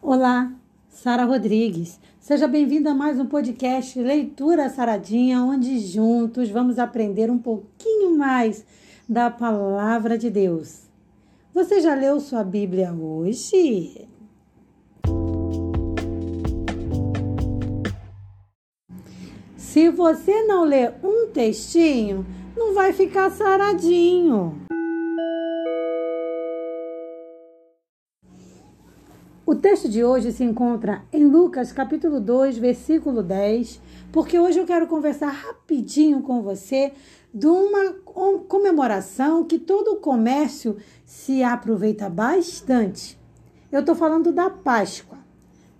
Olá, Sara Rodrigues. Seja bem-vinda a mais um podcast Leitura Saradinha, onde juntos vamos aprender um pouquinho mais da palavra de Deus. Você já leu sua Bíblia hoje? Se você não ler um textinho, não vai ficar saradinho. O texto de hoje se encontra em Lucas capítulo 2, versículo 10, porque hoje eu quero conversar rapidinho com você de uma comemoração que todo o comércio se aproveita bastante. Eu estou falando da Páscoa.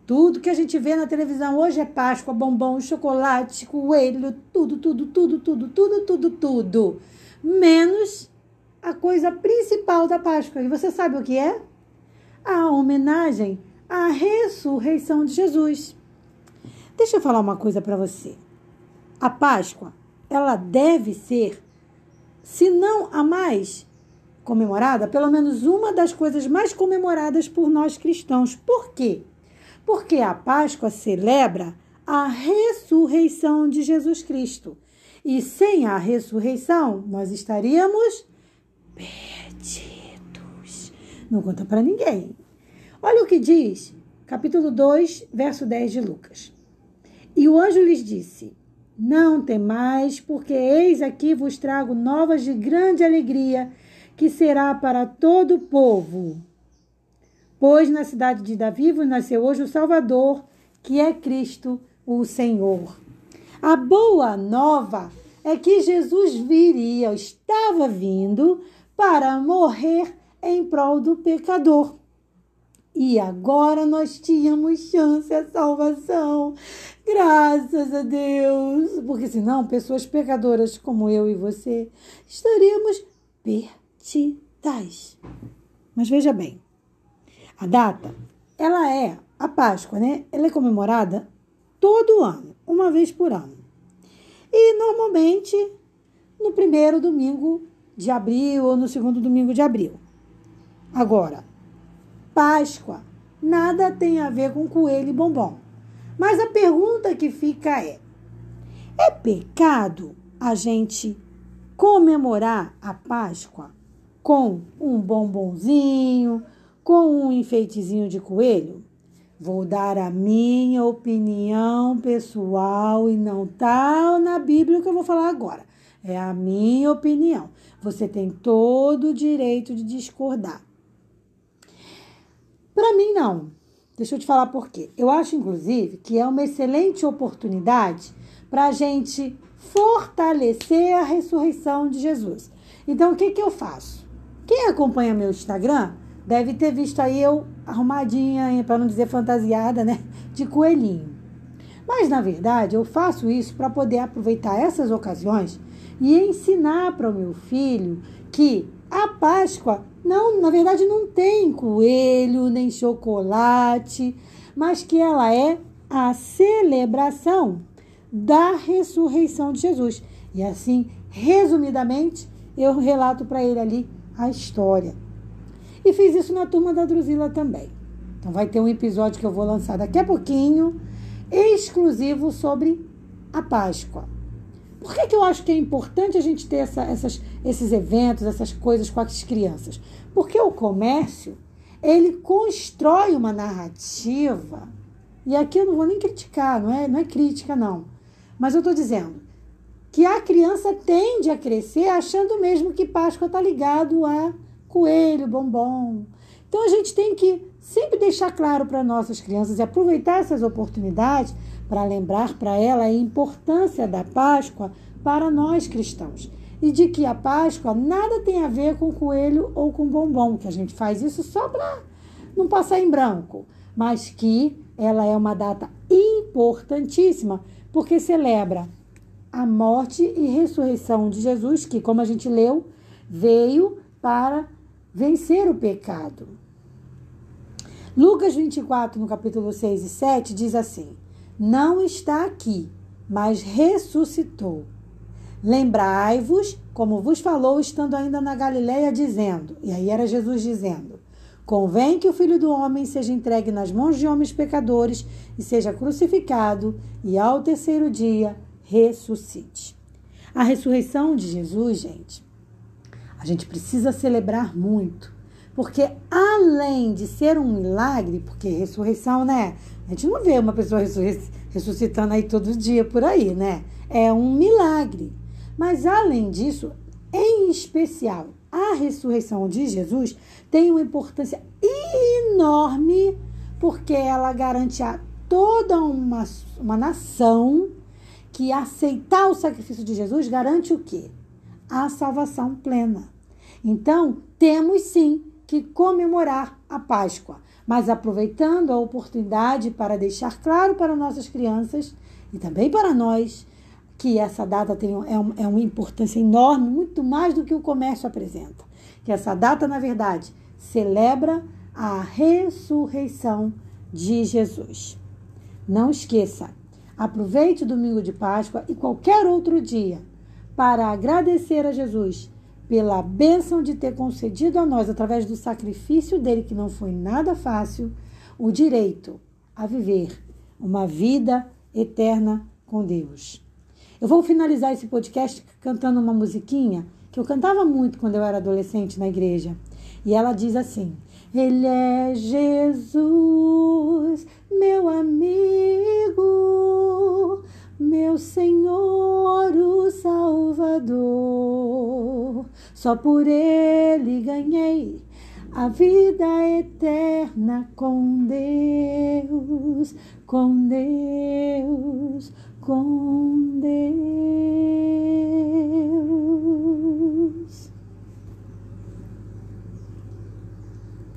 Tudo que a gente vê na televisão hoje é Páscoa, bombom, chocolate, coelho, tudo, tudo, tudo, tudo, tudo, tudo, tudo. Menos a coisa principal da Páscoa. E você sabe o que é? a homenagem à ressurreição de Jesus. Deixa eu falar uma coisa para você. A Páscoa, ela deve ser, se não a mais comemorada, pelo menos uma das coisas mais comemoradas por nós cristãos. Por quê? Porque a Páscoa celebra a ressurreição de Jesus Cristo. E sem a ressurreição, nós estaríamos perdidos. Não conta para ninguém. Olha o que diz, capítulo 2, verso 10 de Lucas. E o anjo lhes disse: Não temais, porque eis aqui vos trago novas de grande alegria, que será para todo o povo. Pois na cidade de Davi vos nasceu hoje o Salvador, que é Cristo, o Senhor. A boa nova é que Jesus viria, estava vindo para morrer em prol do pecador. E agora nós tínhamos chance à salvação. Graças a Deus. Porque senão, pessoas pecadoras como eu e você estaríamos perdidas. Mas veja bem, a data, ela é a Páscoa, né? Ela é comemorada todo ano, uma vez por ano. E normalmente no primeiro domingo de abril ou no segundo domingo de abril. Agora, Páscoa nada tem a ver com coelho e bombom. Mas a pergunta que fica é: é pecado a gente comemorar a Páscoa com um bombonzinho, com um enfeitezinho de coelho? Vou dar a minha opinião pessoal e não tá na Bíblia que eu vou falar agora. É a minha opinião. Você tem todo o direito de discordar. Para mim, não. Deixa eu te falar por quê. Eu acho, inclusive, que é uma excelente oportunidade para a gente fortalecer a ressurreição de Jesus. Então, o que, que eu faço? Quem acompanha meu Instagram deve ter visto aí eu arrumadinha, para não dizer fantasiada, né? De coelhinho. Mas, na verdade, eu faço isso para poder aproveitar essas ocasiões e ensinar para o meu filho que a Páscoa não, na verdade, não tem coelho nem chocolate, mas que ela é a celebração da ressurreição de Jesus. E assim, resumidamente, eu relato para ele ali a história. E fiz isso na turma da Drusila também. Então vai ter um episódio que eu vou lançar daqui a pouquinho, exclusivo sobre a Páscoa. Por que, que eu acho que é importante a gente ter essa, essas, esses eventos, essas coisas com as crianças? Porque o comércio, ele constrói uma narrativa, e aqui eu não vou nem criticar, não é, não é crítica, não. Mas eu estou dizendo que a criança tende a crescer achando mesmo que Páscoa está ligado a coelho, bombom. Então a gente tem que sempre deixar claro para nossas crianças e aproveitar essas oportunidades para lembrar para ela a importância da Páscoa para nós cristãos e de que a Páscoa nada tem a ver com coelho ou com bombom, que a gente faz isso só para não passar em branco, mas que ela é uma data importantíssima porque celebra a morte e ressurreição de Jesus, que, como a gente leu, veio para vencer o pecado. Lucas 24, no capítulo 6 e 7, diz assim: não está aqui, mas ressuscitou. Lembrai-vos, como vos falou, estando ainda na Galiléia, dizendo, e aí era Jesus dizendo: Convém que o Filho do Homem seja entregue nas mãos de homens pecadores e seja crucificado, e ao terceiro dia ressuscite. A ressurreição de Jesus, gente, a gente precisa celebrar muito. Porque além de ser um milagre, porque ressurreição, né? A gente não vê uma pessoa ressuscitando aí todo dia por aí, né? É um milagre. Mas além disso, em especial, a ressurreição de Jesus tem uma importância enorme porque ela garante a toda uma, uma nação que aceitar o sacrifício de Jesus garante o quê? A salvação plena. Então, temos sim que comemorar a Páscoa, mas aproveitando a oportunidade para deixar claro para nossas crianças e também para nós que essa data tem, é, um, é uma importância enorme, muito mais do que o comércio apresenta. Que essa data, na verdade, celebra a ressurreição de Jesus. Não esqueça, aproveite o domingo de Páscoa e qualquer outro dia para agradecer a Jesus pela bênção de ter concedido a nós, através do sacrifício dele, que não foi nada fácil, o direito a viver uma vida eterna com Deus. Eu vou finalizar esse podcast cantando uma musiquinha que eu cantava muito quando eu era adolescente na igreja. E ela diz assim: Ele é Jesus, meu amigo, meu Senhor, Só por Ele ganhei a vida eterna com Deus, com Deus com Deus.